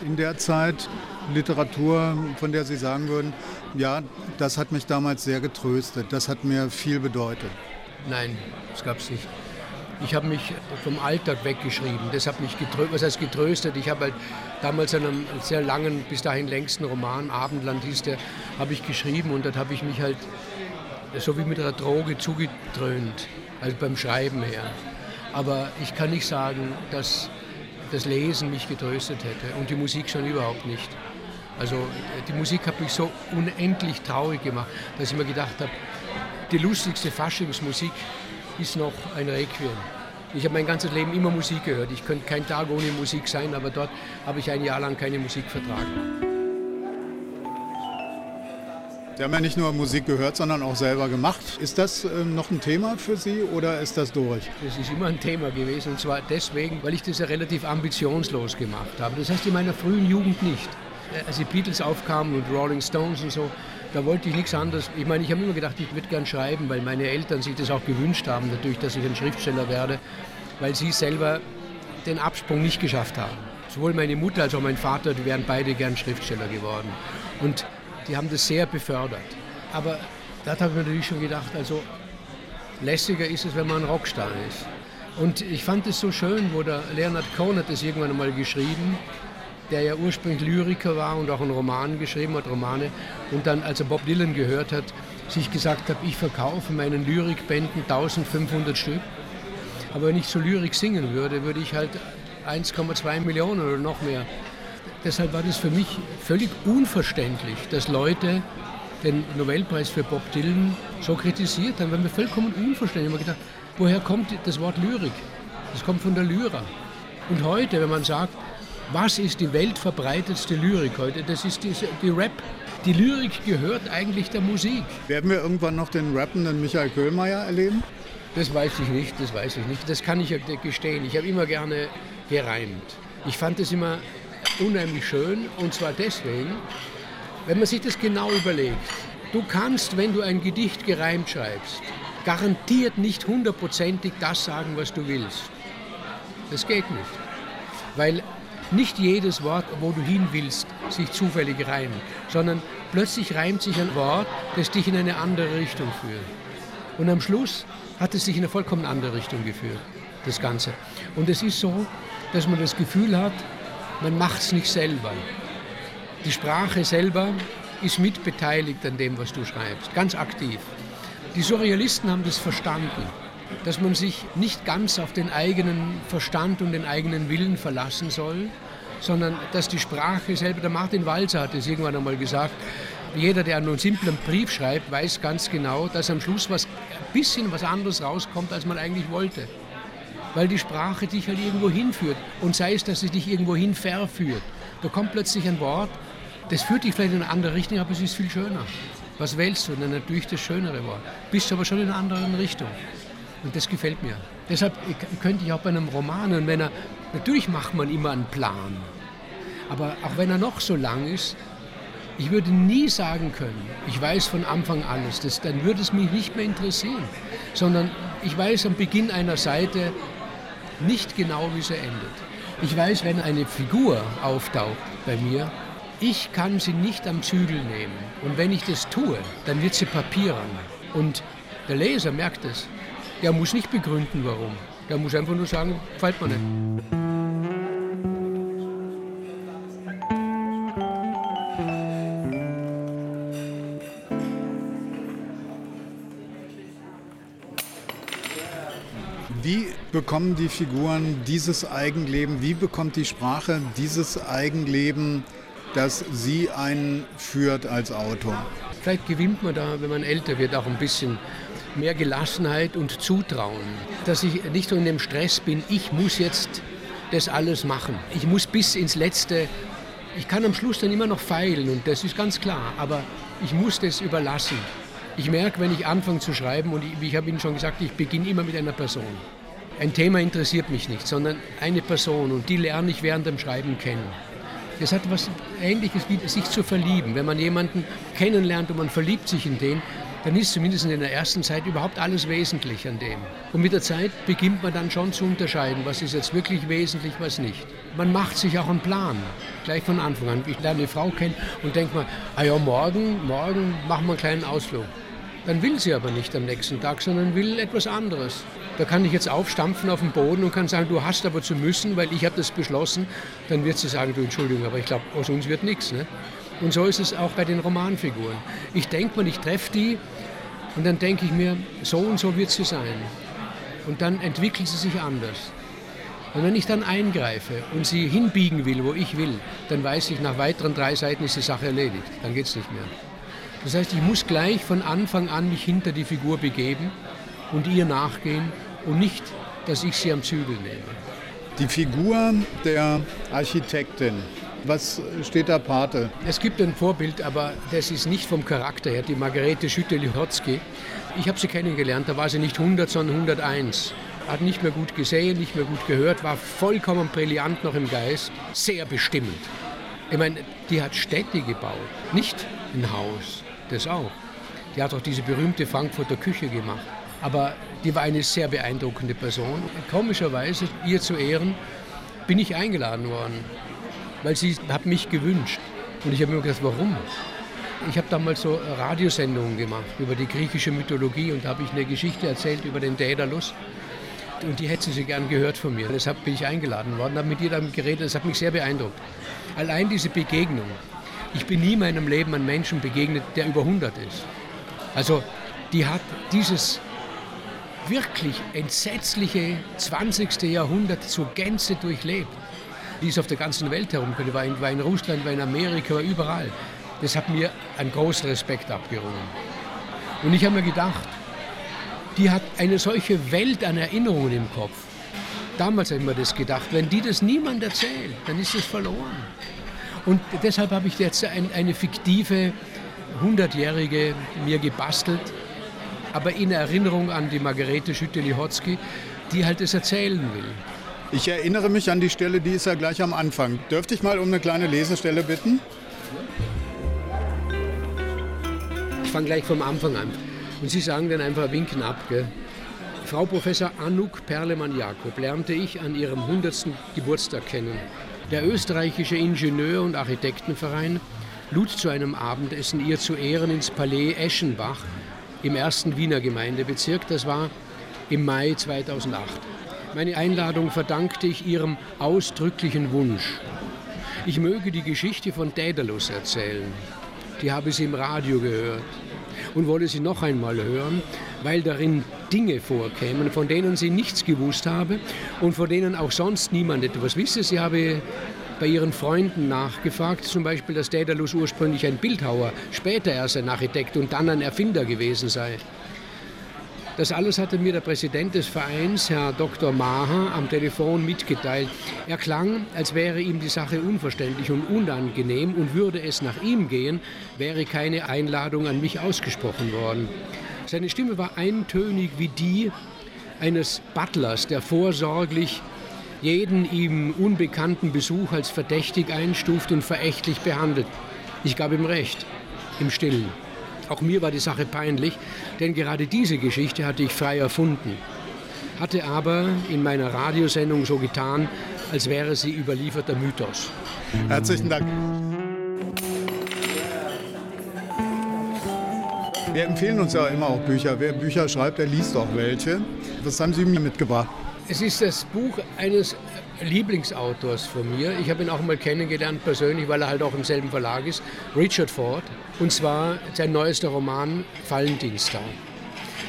in der Zeit Literatur, von der Sie sagen würden, ja, das hat mich damals sehr getröstet, das hat mir viel bedeutet? Nein, das gab es nicht. Ich habe mich vom Alltag weggeschrieben. Das hat mich getröstet. Was heißt getröstet? Ich habe halt damals einen sehr langen, bis dahin längsten Roman, Abendland hieß der, habe ich geschrieben und dort habe ich mich halt so wie mit einer Droge zugedröhnt, also beim Schreiben her. Aber ich kann nicht sagen, dass das Lesen mich getröstet hätte und die Musik schon überhaupt nicht. Also die Musik hat mich so unendlich traurig gemacht, dass ich mir gedacht habe, die lustigste Faschingsmusik ist noch ein Requiem. Ich habe mein ganzes Leben immer Musik gehört. Ich könnte kein Tag ohne Musik sein, aber dort habe ich ein Jahr lang keine Musik vertragen. Sie haben ja nicht nur Musik gehört, sondern auch selber gemacht. Ist das äh, noch ein Thema für Sie oder ist das durch? Das ist immer ein Thema gewesen und zwar deswegen, weil ich das ja relativ ambitionslos gemacht habe. Das heißt in meiner frühen Jugend nicht. Äh, als die Beatles aufkamen und Rolling Stones und so, da wollte ich nichts anderes. Ich meine, ich habe immer gedacht, ich würde gern schreiben, weil meine Eltern sich das auch gewünscht haben, natürlich, dass ich ein Schriftsteller werde, weil sie selber den Absprung nicht geschafft haben. Sowohl meine Mutter als auch mein Vater, die wären beide gern Schriftsteller geworden. Und die haben das sehr befördert. Aber da habe ich mir natürlich schon gedacht, also lässiger ist es, wenn man ein Rockstar ist. Und ich fand es so schön, wo der Leonard Cohen hat das irgendwann einmal geschrieben, der ja ursprünglich Lyriker war und auch einen Roman geschrieben hat, Romane, und dann, als er Bob Dylan gehört hat, sich gesagt hat, ich verkaufe meinen Lyrikbänden 1500 Stück. Aber wenn ich zur Lyrik singen würde, würde ich halt 1,2 Millionen oder noch mehr. Deshalb war das für mich völlig unverständlich, dass Leute den Nobelpreis für Bob Dylan so kritisiert haben. War mir vollkommen unverständlich. Ich habe gedacht, woher kommt das Wort Lyrik? Das kommt von der Lyra. Und heute, wenn man sagt, was ist die weltverbreitetste Lyrik heute? Das ist die, die Rap. Die Lyrik gehört eigentlich der Musik. Werden wir irgendwann noch den rappenden Michael Köhlmeier erleben? Das weiß ich nicht, das weiß ich nicht. Das kann ich gestehen. Ich habe immer gerne gereimt. Ich fand es immer unheimlich schön und zwar deswegen, wenn man sich das genau überlegt. Du kannst, wenn du ein Gedicht gereimt schreibst, garantiert nicht hundertprozentig das sagen, was du willst. Das geht nicht. Weil nicht jedes Wort, wo du hin willst, sich zufällig reimt, sondern plötzlich reimt sich ein Wort, das dich in eine andere Richtung führt. Und am Schluss hat es sich in eine vollkommen andere Richtung geführt, das Ganze. Und es ist so, dass man das Gefühl hat, man macht es nicht selber. Die Sprache selber ist mitbeteiligt an dem, was du schreibst, ganz aktiv. Die Surrealisten haben das verstanden, dass man sich nicht ganz auf den eigenen Verstand und den eigenen Willen verlassen soll, sondern dass die Sprache selber, der Martin Walzer hat es irgendwann einmal gesagt, jeder, der einen simplen Brief schreibt, weiß ganz genau, dass am Schluss was, ein bisschen was anderes rauskommt, als man eigentlich wollte. Weil die Sprache dich halt irgendwo hinführt und sei es, dass sie dich irgendwo hin verführt. Da kommt plötzlich ein Wort, das führt dich vielleicht in eine andere Richtung, aber es ist viel schöner. Was wählst du? Dann natürlich das schönere Wort. Bist du aber schon in einer anderen Richtung. Und das gefällt mir. Deshalb könnte ich auch bei einem Roman, und wenn er, natürlich macht man immer einen Plan. Aber auch wenn er noch so lang ist, ich würde nie sagen können, ich weiß von Anfang alles, das, dann würde es mich nicht mehr interessieren, sondern ich weiß am Beginn einer Seite nicht genau, wie sie endet. Ich weiß, wenn eine Figur auftaucht bei mir, ich kann sie nicht am Zügel nehmen. Und wenn ich das tue, dann wird sie papieren. Und der Leser merkt es. Der muss nicht begründen, warum. Der muss einfach nur sagen, gefällt mir nicht. Bekommen die Figuren dieses Eigenleben, wie bekommt die Sprache dieses Eigenleben, das sie einführt als Autor? Vielleicht gewinnt man da, wenn man älter wird, auch ein bisschen mehr Gelassenheit und Zutrauen. Dass ich nicht so in dem Stress bin, ich muss jetzt das alles machen. Ich muss bis ins Letzte, ich kann am Schluss dann immer noch feilen und das ist ganz klar, aber ich muss das überlassen. Ich merke, wenn ich anfange zu schreiben, und ich, ich habe Ihnen schon gesagt, ich beginne immer mit einer Person. Ein Thema interessiert mich nicht, sondern eine Person und die lerne ich während dem Schreiben kennen. Das hat was Ähnliches wie sich zu verlieben. Wenn man jemanden kennenlernt und man verliebt sich in den, dann ist zumindest in der ersten Zeit überhaupt alles wesentlich an dem. Und mit der Zeit beginnt man dann schon zu unterscheiden, was ist jetzt wirklich wesentlich, was nicht. Man macht sich auch einen Plan, gleich von Anfang an. Ich lerne eine Frau kennen und denke mal, ah ja, morgen, morgen machen wir einen kleinen Ausflug. Dann will sie aber nicht am nächsten Tag, sondern will etwas anderes. Da kann ich jetzt aufstampfen auf den Boden und kann sagen, du hast aber zu müssen, weil ich habe das beschlossen. Dann wird sie sagen, du Entschuldigung, aber ich glaube, aus uns wird nichts. Ne? Und so ist es auch bei den Romanfiguren. Ich denke mal, ich treffe die und dann denke ich mir, so und so wird sie sein. Und dann entwickelt sie sich anders. Und wenn ich dann eingreife und sie hinbiegen will, wo ich will, dann weiß ich, nach weiteren drei Seiten ist die Sache erledigt. Dann geht es nicht mehr. Das heißt, ich muss gleich von Anfang an mich hinter die Figur begeben und ihr nachgehen und nicht, dass ich sie am Zügel nehme. Die Figur der Architektin, was steht da Pate? Es gibt ein Vorbild, aber das ist nicht vom Charakter her, die Margarete Schütte-Lihotzky. Ich habe sie kennengelernt, da war sie nicht 100, sondern 101. Hat nicht mehr gut gesehen, nicht mehr gut gehört, war vollkommen brillant noch im Geist, sehr bestimmend. Ich meine, die hat Städte gebaut, nicht ein Haus, das auch. Die hat auch diese berühmte Frankfurter Küche gemacht. Aber die war eine sehr beeindruckende Person. Komischerweise, ihr zu Ehren, bin ich eingeladen worden, weil sie hat mich gewünscht. Und ich habe mir gedacht, warum? Ich habe damals so Radiosendungen gemacht über die griechische Mythologie und da habe ich eine Geschichte erzählt über den Daedalus. Und die hätte sie gern gehört von mir. Deshalb bin ich eingeladen worden, habe mit ihr damit geredet. Das hat mich sehr beeindruckt. Allein diese Begegnung. Ich bin nie in meinem Leben einem Menschen begegnet, der über 100 ist. Also die hat dieses wirklich entsetzliche 20. Jahrhundert zur Gänze durchlebt. Die ist auf der ganzen Welt herumgekommen, war war in Russland, war in Amerika, war überall. Das hat mir einen großen Respekt abgerungen. Und ich habe mir gedacht, die hat eine solche Welt an Erinnerungen im Kopf. Damals habe ich mir das gedacht, wenn die das niemand erzählt, dann ist es verloren. Und deshalb habe ich jetzt ein, eine fiktive 100-Jährige mir gebastelt, aber in Erinnerung an die Margarete Schütte-Lihotzky, die halt es erzählen will. Ich erinnere mich an die Stelle, die ist ja gleich am Anfang. Dürfte ich mal um eine kleine Lesestelle bitten? Ich fange gleich vom Anfang an. Und Sie sagen dann einfach winken ab. Gell? Frau Professor Anouk Perlemann-Jakob lernte ich an ihrem 100. Geburtstag kennen. Der österreichische Ingenieur- und Architektenverein lud zu einem Abendessen ihr zu Ehren ins Palais Eschenbach im ersten Wiener Gemeindebezirk. Das war im Mai 2008. Meine Einladung verdankte ich ihrem ausdrücklichen Wunsch. Ich möge die Geschichte von Daedalus erzählen. Die habe sie im Radio gehört und wolle sie noch einmal hören, weil darin Dinge vorkämen, von denen sie nichts gewusst habe und von denen auch sonst niemand etwas wisse. Sie habe bei ihren Freunden nachgefragt, zum Beispiel, dass Daedalus ursprünglich ein Bildhauer, später erst ein Architekt und dann ein Erfinder gewesen sei. Das alles hatte mir der Präsident des Vereins, Herr Dr. Maher, am Telefon mitgeteilt. Er klang, als wäre ihm die Sache unverständlich und unangenehm und würde es nach ihm gehen, wäre keine Einladung an mich ausgesprochen worden. Seine Stimme war eintönig wie die eines Butlers, der vorsorglich jeden ihm unbekannten Besuch als verdächtig einstuft und verächtlich behandelt. Ich gab ihm recht, im stillen. Auch mir war die Sache peinlich, denn gerade diese Geschichte hatte ich frei erfunden, hatte aber in meiner Radiosendung so getan, als wäre sie überlieferter Mythos. Herzlichen Dank. Wir empfehlen uns ja immer auch Bücher. Wer Bücher schreibt, der liest auch welche. Was haben Sie mir mitgebracht? Es ist das Buch eines Lieblingsautors von mir. Ich habe ihn auch mal kennengelernt persönlich, weil er halt auch im selben Verlag ist. Richard Ford. Und zwar sein neuester Roman Fallendienstag.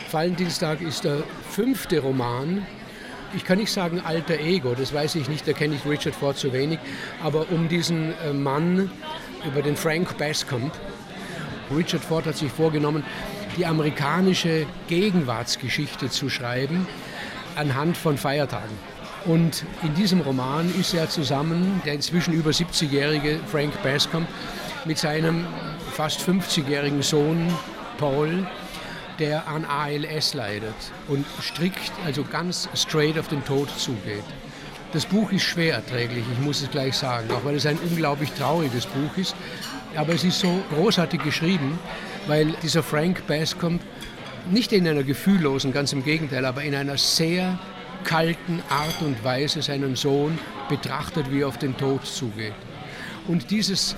Fallendienstag ist der fünfte Roman. Ich kann nicht sagen alter Ego, das weiß ich nicht, da kenne ich Richard Ford zu wenig. Aber um diesen äh, Mann, über den Frank Bascomb, Richard Ford hat sich vorgenommen, die amerikanische Gegenwartsgeschichte zu schreiben anhand von Feiertagen. Und in diesem Roman ist er zusammen, der inzwischen über 70-jährige Frank Bascomb, mit seinem fast 50-jährigen Sohn Paul, der an ALS leidet und strikt, also ganz straight auf den Tod zugeht. Das Buch ist schwer erträglich, ich muss es gleich sagen, auch weil es ein unglaublich trauriges Buch ist. Aber es ist so großartig geschrieben, weil dieser Frank Bascomb nicht in einer gefühllosen, ganz im Gegenteil, aber in einer sehr kalten Art und Weise seinen Sohn betrachtet, wie er auf den Tod zugeht. Und dieses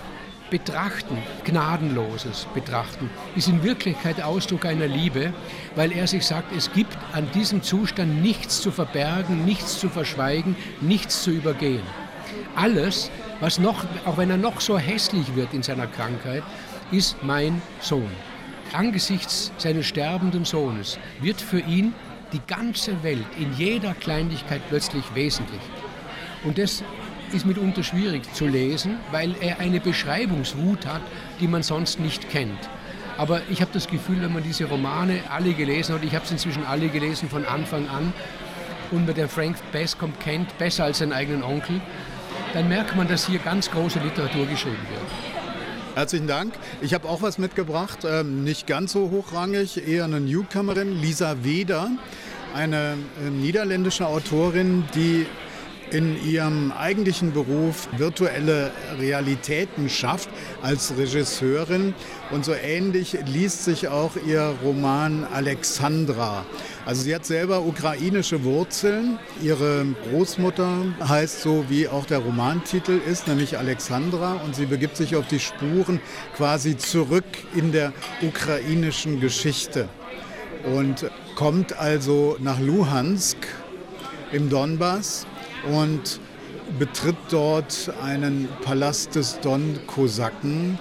Betrachten, gnadenloses Betrachten, ist in Wirklichkeit Ausdruck einer Liebe, weil er sich sagt, es gibt an diesem Zustand nichts zu verbergen, nichts zu verschweigen, nichts zu übergehen. Alles, was noch, auch wenn er noch so hässlich wird in seiner Krankheit, ist mein Sohn. Angesichts seines sterbenden Sohnes wird für ihn die ganze Welt in jeder Kleinigkeit plötzlich wesentlich. Und das ist mitunter schwierig zu lesen, weil er eine Beschreibungswut hat, die man sonst nicht kennt. Aber ich habe das Gefühl, wenn man diese Romane alle gelesen hat, ich habe es inzwischen alle gelesen von Anfang an, und man den Frank Bascomb kennt, besser als seinen eigenen Onkel, dann merkt man, dass hier ganz große Literatur geschrieben wird. Herzlichen Dank. Ich habe auch was mitgebracht, ähm, nicht ganz so hochrangig, eher eine Newcomerin, Lisa Weder, eine äh, niederländische Autorin, die in ihrem eigentlichen Beruf virtuelle Realitäten schafft als Regisseurin. Und so ähnlich liest sich auch ihr Roman Alexandra. Also sie hat selber ukrainische Wurzeln. Ihre Großmutter heißt so, wie auch der Romantitel ist, nämlich Alexandra. Und sie begibt sich auf die Spuren quasi zurück in der ukrainischen Geschichte. Und kommt also nach Luhansk im Donbass und betritt dort einen Palast des Don-Kosaken.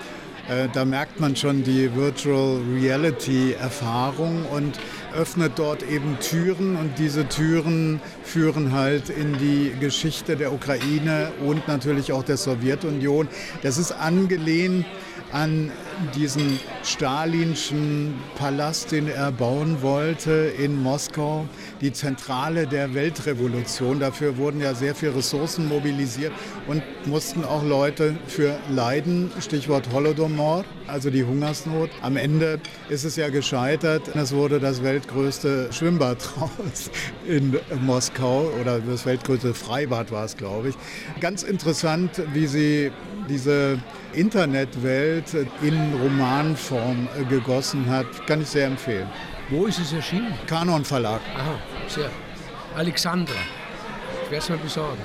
Äh, da merkt man schon die Virtual Reality Erfahrung und öffnet dort eben Türen und diese Türen führen halt in die Geschichte der Ukraine und natürlich auch der Sowjetunion. Das ist angelehnt an diesen stalinschen Palast, den er bauen wollte in Moskau, die Zentrale der Weltrevolution. Dafür wurden ja sehr viele Ressourcen mobilisiert und mussten auch Leute für leiden. Stichwort Holodomor, also die Hungersnot. Am Ende ist es ja gescheitert. Es wurde das weltgrößte Schwimmbad draus in Moskau oder das weltgrößte Freibad war es, glaube ich. Ganz interessant, wie sie diese Internetwelt in Romanform gegossen hat. Kann ich sehr empfehlen. Wo ist es erschienen? Kanon Verlag. Aha, sehr. Alexandra. Ich werde es mal besorgen.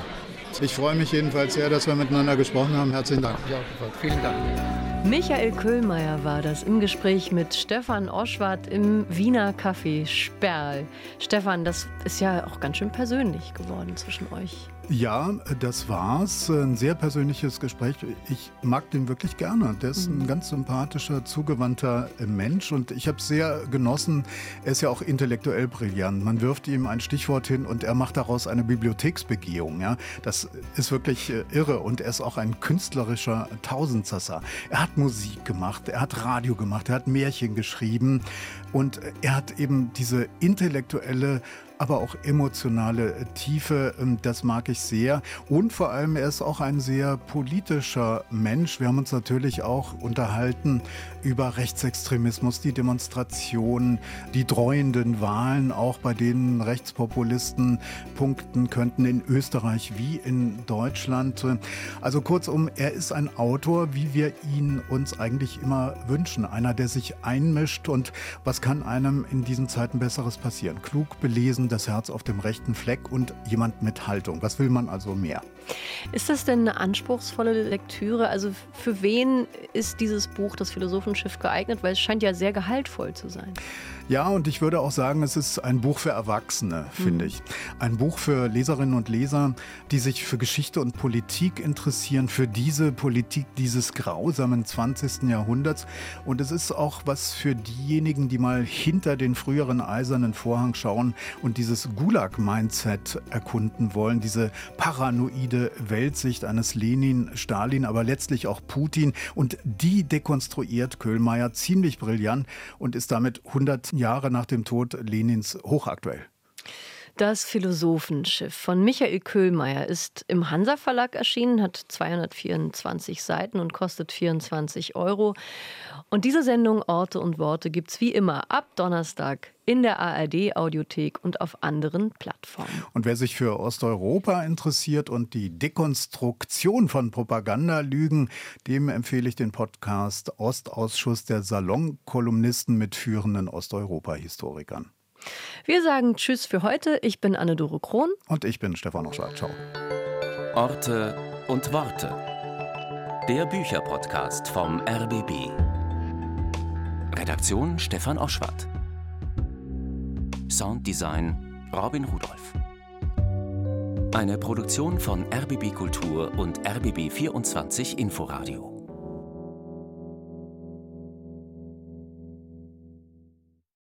Ich freue mich jedenfalls sehr, dass wir miteinander gesprochen haben. Herzlichen Dank. Ja, vielen Dank. Michael Köhlmeier war das im Gespräch mit Stefan Oschwart im Wiener Café Sperl. Stefan, das ist ja auch ganz schön persönlich geworden zwischen euch. Ja, das war's. Ein sehr persönliches Gespräch. Ich mag den wirklich gerne. Der ist ein mhm. ganz sympathischer, zugewandter Mensch und ich habe es sehr genossen. Er ist ja auch intellektuell brillant. Man wirft ihm ein Stichwort hin und er macht daraus eine Bibliotheksbegehung. Ja? Das ist wirklich äh, irre und er ist auch ein künstlerischer Tausendsasser. Er hat Musik gemacht, er hat Radio gemacht, er hat Märchen geschrieben und er hat eben diese intellektuelle aber auch emotionale Tiefe. Ähm, das mag ich sehr. Und vor allem, er ist auch ein sehr politischer Mensch. Wir haben uns natürlich auch unterhalten über Rechtsextremismus, die Demonstrationen, die dreuenden Wahlen, auch bei denen Rechtspopulisten punkten könnten in Österreich wie in Deutschland. Also kurzum, er ist ein Autor, wie wir ihn uns eigentlich immer wünschen. Einer, der sich einmischt und was kann einem in diesen Zeiten Besseres passieren? Klug, belesen, das Herz auf dem rechten Fleck und jemand mit Haltung. Was will man also mehr? Ist das denn eine anspruchsvolle Lektüre? Also für wen ist dieses Buch, das Philosophenschiff, geeignet? Weil es scheint ja sehr gehaltvoll zu sein. Ja, und ich würde auch sagen, es ist ein Buch für Erwachsene, finde mhm. ich. Ein Buch für Leserinnen und Leser, die sich für Geschichte und Politik interessieren, für diese Politik dieses grausamen 20. Jahrhunderts. Und es ist auch was für diejenigen, die mal hinter den früheren eisernen Vorhang schauen und dieses Gulag-Mindset erkunden wollen, diese paranoide Weltsicht eines Lenin, Stalin, aber letztlich auch Putin. Und die dekonstruiert Köhlmeier ziemlich brillant und ist damit 100 Jahre nach dem Tod Lenins hochaktuell. Das Philosophenschiff von Michael Köhlmeier ist im Hansa Verlag erschienen, hat 224 Seiten und kostet 24 Euro. Und diese Sendung Orte und Worte gibt es wie immer ab Donnerstag in der ARD Audiothek und auf anderen Plattformen. Und wer sich für Osteuropa interessiert und die Dekonstruktion von Propagandalügen, dem empfehle ich den Podcast Ostausschuss der Salonkolumnisten mit führenden Osteuropa-Historikern. Wir sagen Tschüss für heute. Ich bin Anne-Dore Krohn. Und ich bin Stefan Oschwart. Ciao. Orte und Worte. Der Bücherpodcast vom RBB. Redaktion Stefan Oschwart. Sounddesign Robin Rudolph. Eine Produktion von RBB Kultur und RBB 24 Inforadio.